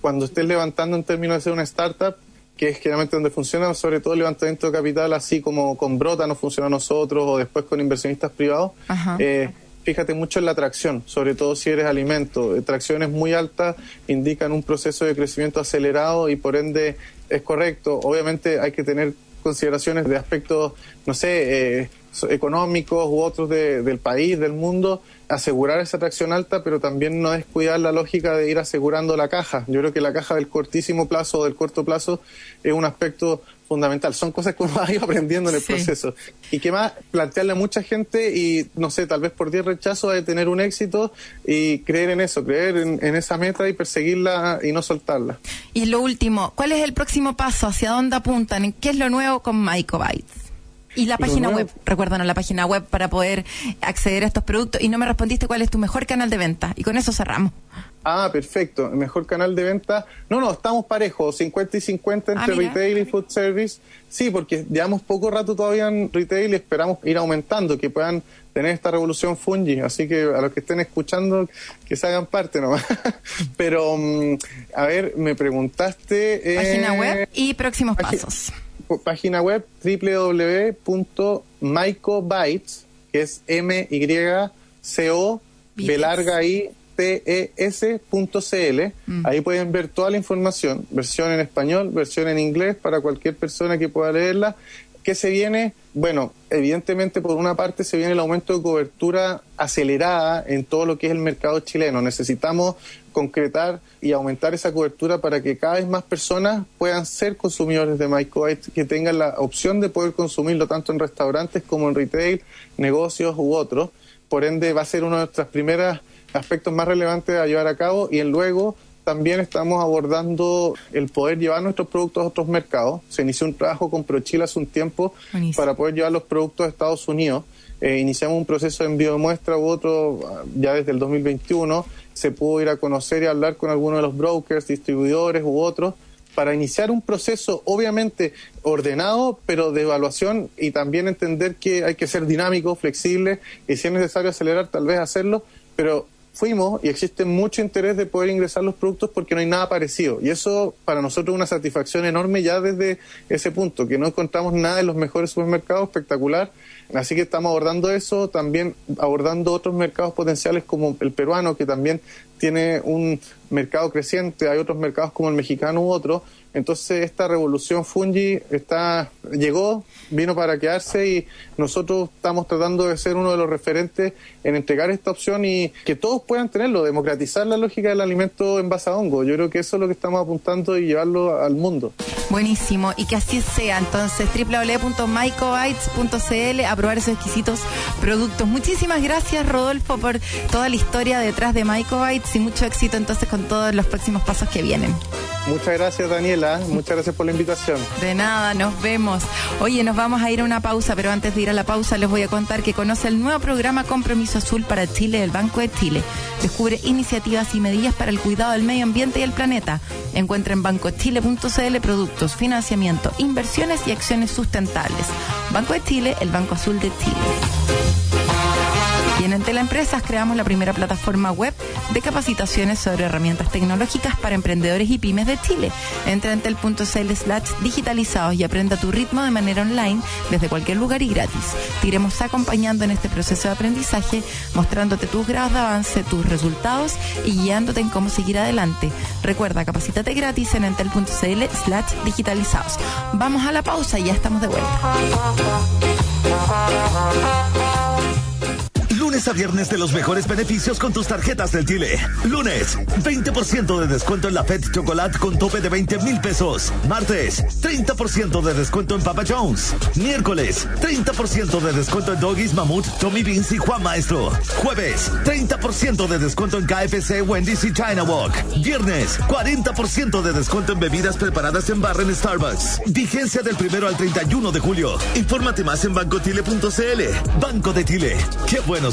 [SPEAKER 3] cuando estés levantando en términos de ser una startup, que es generalmente donde funciona, sobre todo el levantamiento de capital, así como con Brota no funciona a nosotros o después con inversionistas privados, eh, fíjate mucho en la tracción, sobre todo si eres alimento. Eh, Tracciones muy altas indican un proceso de crecimiento acelerado y por ende es correcto. Obviamente hay que tener consideraciones de aspectos, no sé, eh, económicos u otros de- del país, del mundo, asegurar esa tracción alta, pero también no descuidar la lógica de ir asegurando la caja. Yo creo que la caja del cortísimo plazo o del corto plazo es un aspecto fundamental. Son cosas que uno va a ir aprendiendo en el
[SPEAKER 2] Sí.
[SPEAKER 3] proceso. Y que más plantearle a mucha gente y, no sé, tal vez por 10 rechazos de tener un éxito y creer en eso, creer en, en esa meta y perseguirla y no soltarla.
[SPEAKER 2] Y lo último, ¿cuál es el próximo paso? ¿Hacia dónde apuntan? ¿En ¿Qué es lo nuevo con Mycobytes? Y la página web, recuérdanos la página web para poder acceder a estos productos. Y no me respondiste cuál es tu mejor canal de venta. Y con eso cerramos.
[SPEAKER 3] Ah, perfecto. El mejor canal de venta. No, no, estamos parejos, 50 y 50
[SPEAKER 2] Ah,
[SPEAKER 3] entre
[SPEAKER 2] mira.
[SPEAKER 3] retail y food service. Sí, porque llevamos poco rato todavía en retail y esperamos ir aumentando, que puedan tener esta revolución fungi. Así que a los que estén escuchando, que se hagan parte nomás. Pero, mm, a ver, me preguntaste. eh,
[SPEAKER 2] Página web y próximos pasos.
[SPEAKER 3] Página web www.mycobytes, que es M-Y-C-O, B
[SPEAKER 2] Bytes.
[SPEAKER 3] larga I, T-E-S.cl.
[SPEAKER 2] Mm.
[SPEAKER 3] Ahí pueden ver toda la información, versión en español, versión en inglés, para cualquier persona que pueda leerla. ¿Qué se viene? Bueno, evidentemente por una parte se viene el aumento de cobertura acelerada en todo lo que es el mercado chileno. Necesitamos concretar y aumentar esa cobertura para que cada vez más personas puedan ser consumidores de Mycobytes, que tengan la opción de poder consumirlo tanto en restaurantes como en retail, negocios u otros. Por ende, va a ser uno de nuestros primeros aspectos más relevantes a llevar a cabo y luego también estamos abordando el poder llevar nuestros productos a otros mercados. Se inició un trabajo con ProChile hace un tiempo
[SPEAKER 2] Buenísimo.
[SPEAKER 3] para poder llevar los productos a Estados Unidos. Eh, iniciamos un proceso de envío de muestra u otro ah, ya desde el 2021. Se pudo ir a conocer y hablar con algunos de los brokers, distribuidores u otros para iniciar un proceso obviamente ordenado, pero de evaluación y también entender que hay que ser dinámico, flexible y si es necesario acelerar, tal vez hacerlo, pero fuimos y existe mucho interés de poder ingresar los productos porque no hay nada parecido. Y eso para nosotros es una satisfacción enorme ya desde ese punto, que no encontramos nada en los mejores supermercados, espectacular. Así que estamos abordando eso, también abordando otros mercados potenciales como el peruano, que también tiene un mercado creciente, hay otros mercados como el mexicano u otro. Entonces esta revolución fungi está llegó, vino para quedarse y nosotros estamos tratando de ser uno de los referentes en entregar esta opción y que todos puedan tenerlo, democratizar la lógica del alimento en base a hongo. Yo creo que eso es lo que estamos apuntando y llevarlo al mundo.
[SPEAKER 2] Buenísimo. Y que así sea. Entonces, www.mycobytes.cl a probar esos exquisitos productos. Muchísimas gracias, Rodolfo, por toda la historia detrás de Mycobytes y mucho éxito entonces con todos los próximos pasos que vienen.
[SPEAKER 3] Muchas gracias Daniela, muchas gracias por la invitación.
[SPEAKER 2] De nada, nos vemos. Oye, nos vamos a ir a una pausa, pero antes de ir a la pausa les voy a contar que conoce el nuevo programa Compromiso Azul para Chile del Banco de Chile. Descubre iniciativas y medidas para el cuidado del medio ambiente y el planeta. Encuentra en bancochile.cl productos, financiamiento, inversiones y acciones sustentables. Banco de Chile, el Banco Azul de Chile. En Entela Empresas creamos la primera plataforma web de capacitaciones sobre herramientas tecnológicas para emprendedores y pymes de Chile. Entra en entel.cl slash digitalizados y aprenda tu ritmo de manera online desde cualquier lugar y gratis. Te iremos acompañando en este proceso de aprendizaje, mostrándote tus grados de avance, tus resultados y guiándote en cómo seguir adelante. Recuerda, capacítate gratis en entel.cl slash digitalizados. Vamos a la pausa y ya estamos de vuelta.
[SPEAKER 5] Lunes a viernes de los mejores beneficios con tus tarjetas del Chile. Lunes, 20% de descuento en la Fed Chocolate con tope de 20 mil pesos. Martes, 30% de descuento en Papa Jones. Miércoles, 30% de descuento en Doggies, Mamut, Tommy Beans y Juan Maestro. Jueves, 30% de descuento en KFC, Wendy's y China Walk. Viernes, 40% de descuento en bebidas preparadas en barra en Starbucks. Vigencia del primero al 31 de julio. Infórmate más en bancotile.cl. Banco de Chile. Qué bueno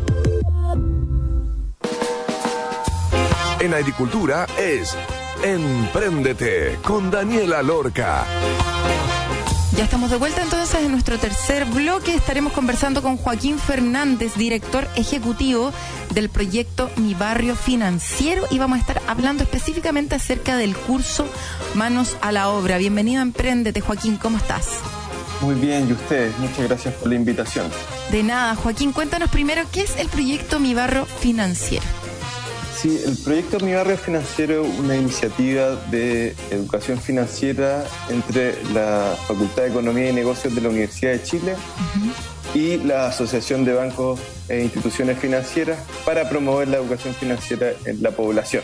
[SPEAKER 1] En agricultura es Empréndete con Daniela Lorca.
[SPEAKER 2] Ya estamos de vuelta entonces en nuestro tercer bloque. Estaremos conversando con Joaquín Fernández, director ejecutivo del proyecto Mi Barrio Financiero y vamos a estar hablando específicamente acerca del curso Manos a la Obra. Bienvenido a Emprendete, Joaquín, ¿cómo estás?
[SPEAKER 6] Muy bien, y ustedes, muchas gracias por la invitación.
[SPEAKER 2] De nada, Joaquín, cuéntanos primero qué es el proyecto Mi Barrio Financiero.
[SPEAKER 6] Sí, el proyecto Mi Barrio Financiero es una iniciativa de educación financiera entre la Facultad de Economía y Negocios de la Universidad de Chile y la Asociación de Bancos e Instituciones Financieras para promover la educación financiera en la población.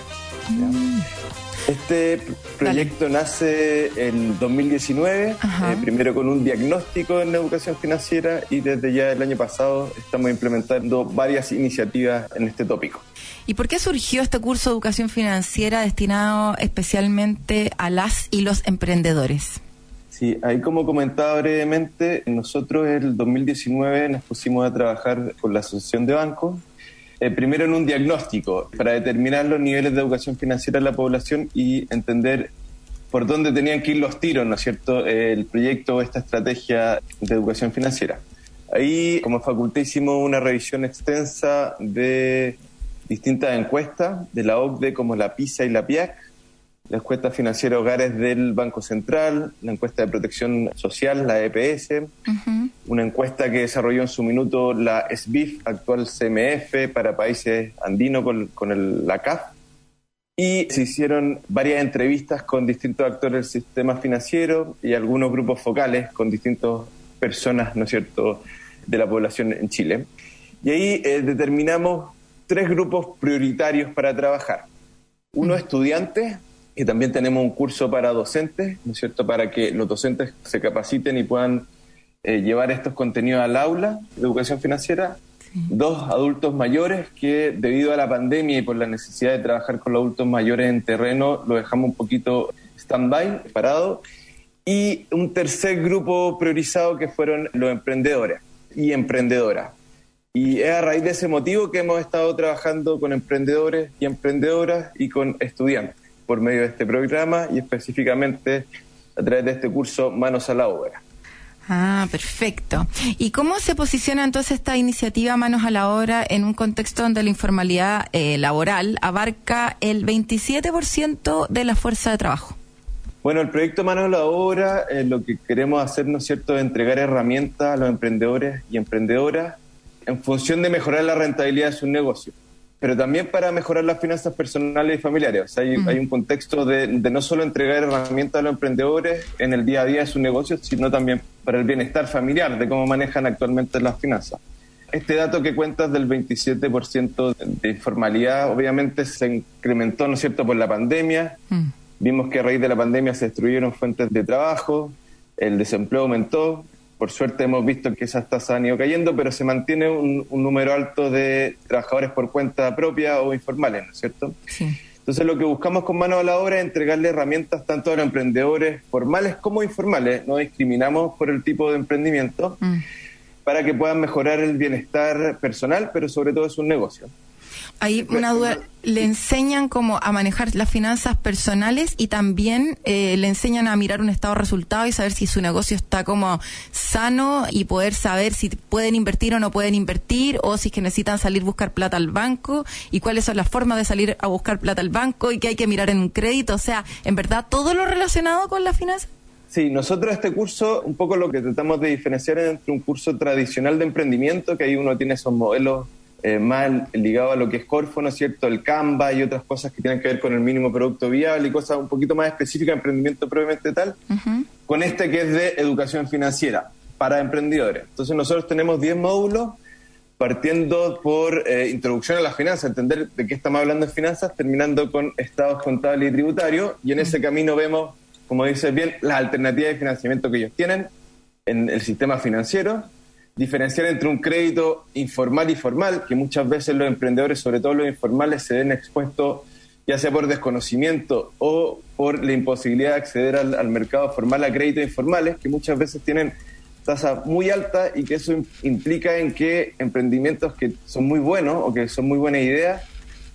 [SPEAKER 6] Mm. Este proyecto nace en 2019, eh, primero con un diagnóstico en la educación financiera y desde ya el año pasado estamos implementando varias iniciativas en este tópico.
[SPEAKER 2] ¿Y por qué surgió este curso de educación financiera destinado especialmente a las y los emprendedores?
[SPEAKER 6] Sí, ahí como comentaba brevemente, nosotros en el 2019 nos pusimos a trabajar con la Asociación de Bancos eh, primero en un diagnóstico para determinar los niveles de educación financiera de la población y entender por dónde tenían que ir los tiros, ¿no es cierto?, el proyecto o esta estrategia de educación financiera. Ahí, como facultad, hicimos una revisión extensa de distintas encuestas de la OCDE, como la PISA y la PIAC, la encuesta financiera hogares del Banco Central, la encuesta de protección social, la EPS, una encuesta que desarrolló en su minuto la SBIF, actual CMF, para países andinos con, la CAF. Y se hicieron varias entrevistas con distintos actores del sistema financiero y algunos grupos focales con distintas personas, ¿no es cierto?, de la población en Chile. Y ahí eh, determinamos tres grupos prioritarios para trabajar. Uno, estudiantes, y también tenemos un curso para docentes, ¿no es cierto?, para que los docentes se capaciten y puedan eh, llevar estos contenidos al aula de educación financiera. Dos adultos mayores que debido a la pandemia y por la necesidad de trabajar con los adultos mayores en terreno lo dejamos un poquito stand-by, parado. Y un tercer grupo priorizado que fueron los emprendedores y emprendedoras. Y es a raíz de ese motivo que hemos estado trabajando con emprendedores y emprendedoras y con estudiantes por medio de este programa y específicamente a través de este curso Manos a la Obra.
[SPEAKER 2] Ah, perfecto. ¿Y cómo se posiciona entonces esta iniciativa Manos a la Obra en un contexto donde la informalidad eh, laboral abarca el 27% de la fuerza de trabajo?
[SPEAKER 6] Bueno, el proyecto Manos a la Obra, eh, lo que queremos hacer, ¿no es cierto?, es entregar herramientas a los emprendedores y emprendedoras en función de mejorar la rentabilidad de sus negocios pero también para mejorar las finanzas personales y familiares. O sea, hay, un contexto de, no solo entregar herramientas a los emprendedores en el día a día de sus negocios, sino también para el bienestar familiar, de cómo manejan actualmente las finanzas. Este dato que cuentas del 27% de informalidad, obviamente se incrementó, ¿no es cierto?, por la pandemia. Mm. Vimos que a raíz de la pandemia se destruyeron fuentes de trabajo, el desempleo aumentó, por suerte hemos visto que esas tasas han ido cayendo, pero se mantiene un, número alto de trabajadores por cuenta propia o informales, ¿no es cierto? Entonces lo que buscamos con mano a la obra es entregarle herramientas tanto a los emprendedores formales como informales, no discriminamos por el tipo de emprendimiento, mm. para que puedan mejorar el bienestar personal, pero sobre todo es un negocio.
[SPEAKER 2] Hay una duda, le enseñan cómo a manejar las finanzas personales y también eh, le enseñan a mirar un estado de resultado y saber si su negocio está como sano y poder saber si pueden invertir o no pueden invertir o si es que necesitan salir a buscar plata al banco y cuáles son las formas de salir a buscar plata al banco y qué hay que mirar en un crédito. O sea, en verdad, todo lo relacionado con las finanzas.
[SPEAKER 6] Sí, nosotros este curso, un poco lo que tratamos de diferenciar entre un curso tradicional de emprendimiento, que ahí uno tiene esos modelos eh, más ligado a lo que es Corfo, ¿no es cierto? El Canva y otras cosas que tienen que ver con el mínimo producto viable y cosas un poquito más específicas de emprendimiento propiamente tal, con este que es de educación financiera para emprendedores. Entonces nosotros tenemos 10 módulos partiendo por eh, introducción a las finanzas, entender de qué estamos hablando de finanzas, terminando con estados contables y tributarios, y en ese camino vemos, como dice bien, las alternativas de financiamiento que ellos tienen en el sistema financiero, diferenciar entre un crédito informal y formal, que muchas veces los emprendedores, sobre todo los informales, se ven expuestos ya sea por desconocimiento o por la imposibilidad de acceder al, mercado formal a créditos informales, que muchas veces tienen tasas muy altas y que eso implica en que emprendimientos que son muy buenos o que son muy buenas ideas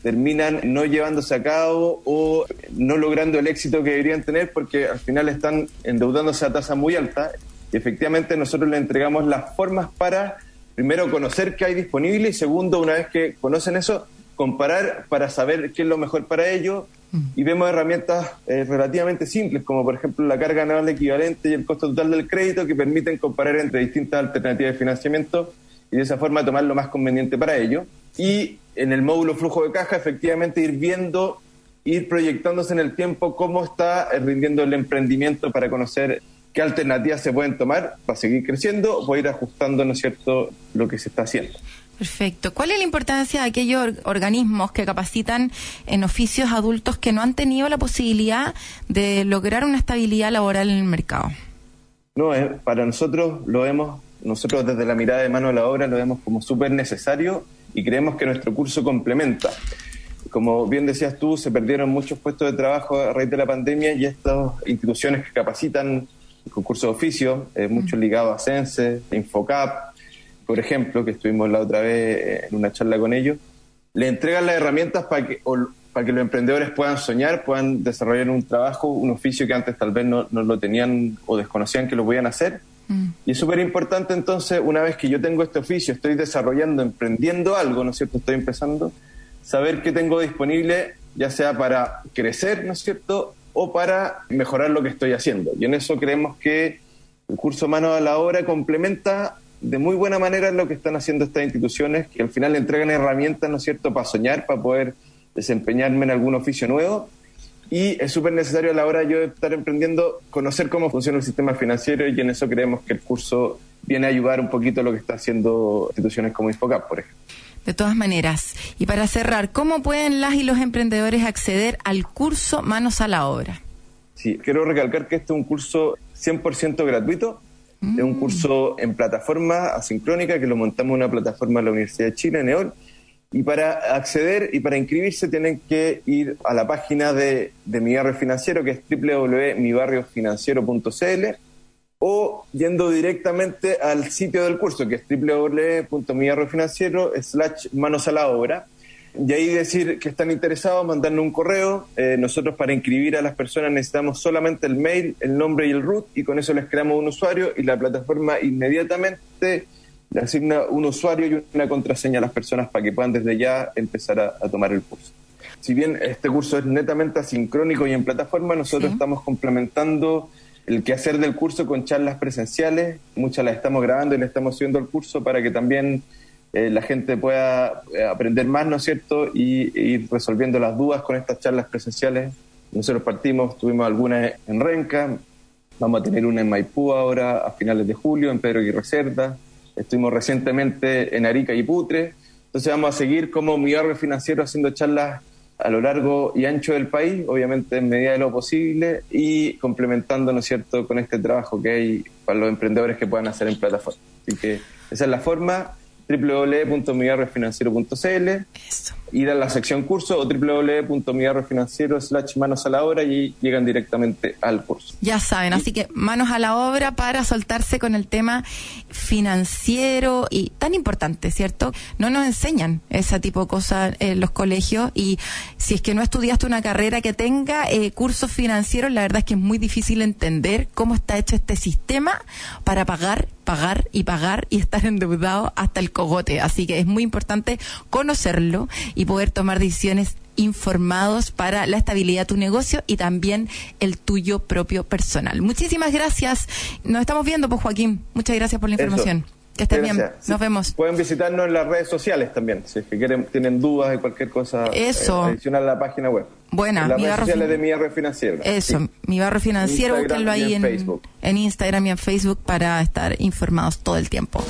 [SPEAKER 6] terminan no llevándose a cabo o no logrando el éxito que deberían tener porque al final están endeudándose a tasa muy alta. Y efectivamente nosotros le entregamos las formas para, primero, conocer qué hay disponible y segundo, una vez que conocen eso, comparar para saber qué es lo mejor para ellos. Mm. Y vemos herramientas eh, relativamente simples, como por ejemplo la carga anual equivalente y el costo total del crédito, que permiten comparar entre distintas alternativas de financiamiento y de esa forma tomar lo más conveniente para ellos. Y en el módulo flujo de caja, efectivamente, ir viendo, ir proyectándose en el tiempo cómo está rindiendo el emprendimiento para conocer qué alternativas se pueden tomar para seguir creciendo o ir ajustando, ¿no es cierto?, lo que se está haciendo.
[SPEAKER 2] Perfecto. ¿Cuál es la importancia de aquellos organismos que capacitan en oficios adultos que no han tenido la posibilidad de lograr una estabilidad laboral en el mercado?
[SPEAKER 6] No, para nosotros lo vemos, nosotros desde la mirada de mano de la obra lo vemos como súper necesario y creemos que nuestro curso complementa. Como bien decías tú, se perdieron muchos puestos de trabajo a raíz de la pandemia y estas instituciones que capacitan concurso de oficio, eh, mucho ligado a CENSE, Infocap, por ejemplo, que estuvimos la otra vez eh, en una charla con ellos, le entregan las herramientas para que, para que los emprendedores puedan soñar, puedan desarrollar un trabajo, un oficio que antes tal vez no, no lo tenían o desconocían que lo podían hacer Mm. Y es súper importante entonces, una vez que yo tengo este oficio, estoy desarrollando, emprendiendo algo, ¿no es cierto? Estoy empezando, saber qué tengo disponible, ya sea para crecer, ¿no es cierto? O para mejorar lo que estoy haciendo. Y en eso creemos que el curso Mano a la Obra complementa de muy buena manera lo que están haciendo estas instituciones, que al final le entregan herramientas, ¿no es cierto?, para soñar, para poder desempeñarme en algún oficio nuevo y es súper necesario a la hora de yo estar emprendiendo conocer cómo funciona el sistema financiero y en eso creemos que el curso viene a ayudar un poquito a lo que está haciendo instituciones como Infocap, por ejemplo.
[SPEAKER 2] De todas maneras, y para cerrar, ¿cómo pueden las y los emprendedores acceder al curso Manos a la Obra?
[SPEAKER 6] Sí, quiero recalcar que este es un curso 100% gratuito, es un mm. curso en plataforma asincrónica que lo montamos en una plataforma de la Universidad de Chile, NEOL, y para acceder y para inscribirse tienen que ir a la página de, de mi barrio financiero, que es www.mibarriofinanciero.cl, o yendo directamente al sitio del curso, que es www.mibarriofinanciero slash manos a la obra. Y ahí decir que están interesados, mandarnos un correo. Eh, nosotros para inscribir a las personas necesitamos solamente el mail, el nombre y el root, y con eso les creamos un usuario y la plataforma inmediatamente le asigna un usuario y una contraseña a las personas para que puedan desde ya empezar a, tomar el curso. Si bien este curso es netamente asincrónico y en plataforma, nosotros estamos complementando el quehacer del curso con charlas presenciales. Muchas las estamos grabando y le estamos subiendo al curso para que también eh, la gente pueda eh, aprender más, ¿no es cierto? Y, ir resolviendo las dudas con estas charlas presenciales. Nosotros partimos, tuvimos algunas en Renca, vamos a tener una en Maipú ahora a finales de julio, en Pedro Aguirre Cerda, Estuvimos recientemente en Arica y Putre. Entonces vamos a seguir como mi barrio financiero haciendo charlas a lo largo y ancho del país, obviamente en medida de lo posible y complementando, ¿no cierto?, con este trabajo que hay para los emprendedores que puedan hacer en plataforma. Así que esa es la forma www.migarrefinanciero.cl, ir a la sección curso o www.migarrefinanciero slash manos a la obra y llegan directamente al curso.
[SPEAKER 2] Ya saben, así que manos a la obra para soltarse con el tema financiero y tan importante, ¿cierto? No nos enseñan ese tipo de cosas en los colegios y si es que no estudiaste una carrera que tenga eh, cursos financieros, la verdad es que es muy difícil entender cómo está hecho este sistema para pagar pagar y pagar y estar endeudado hasta el cogote. Así que es muy importante conocerlo y poder tomar decisiones informados para la estabilidad de tu negocio y también el tuyo propio personal. Muchísimas gracias. Nos estamos viendo, pues Joaquín. Muchas gracias por la información. Que estén bien. Nos vemos.
[SPEAKER 6] Pueden visitarnos en las redes sociales también, si es que quieren, tienen dudas de cualquier cosa
[SPEAKER 2] Eso.
[SPEAKER 6] Eh, adicional a la página web.
[SPEAKER 2] Buena,
[SPEAKER 6] mi barrio de mi barrio financiero.
[SPEAKER 2] Eso, mi barrio financiero, búsquenlo ahí en, en, Instagram y en Facebook para estar informados todo el tiempo.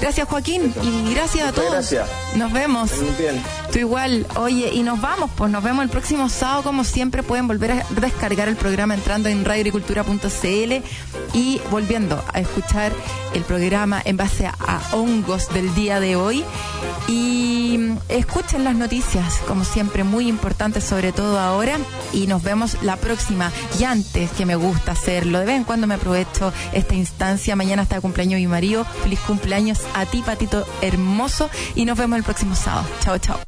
[SPEAKER 2] Gracias Joaquín y gracias a todos.
[SPEAKER 6] Gracias.
[SPEAKER 2] Nos vemos.
[SPEAKER 6] Bien.
[SPEAKER 2] Tú igual. Oye, y nos vamos, pues nos vemos el próximo sábado. Como siempre, pueden volver a descargar el programa entrando en radioagricultura.cl y volviendo a escuchar el programa en base a, hongos del día de hoy. Y escuchen las noticias, como siempre, muy importantes, sobre todo ahora. Y nos vemos la próxima. Y antes, que me gusta hacerlo, de vez en cuando me aprovecho esta instancia. Mañana está el cumpleaños de mi marido. Feliz cumpleaños a ti, patito hermoso. Y nos vemos el próximo sábado. Chao, chao.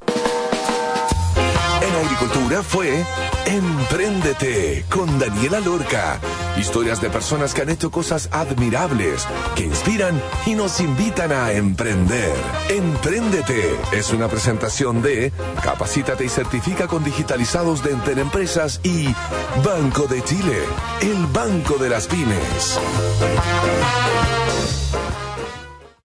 [SPEAKER 1] Agricultura fue Empréndete con Daniela Lorca. Historias de personas que han hecho cosas admirables, que inspiran y nos invitan a emprender. Empréndete es una presentación de Capacítate y certifica con digitalizados de Enter Empresas y Banco de Chile, el banco de las pymes.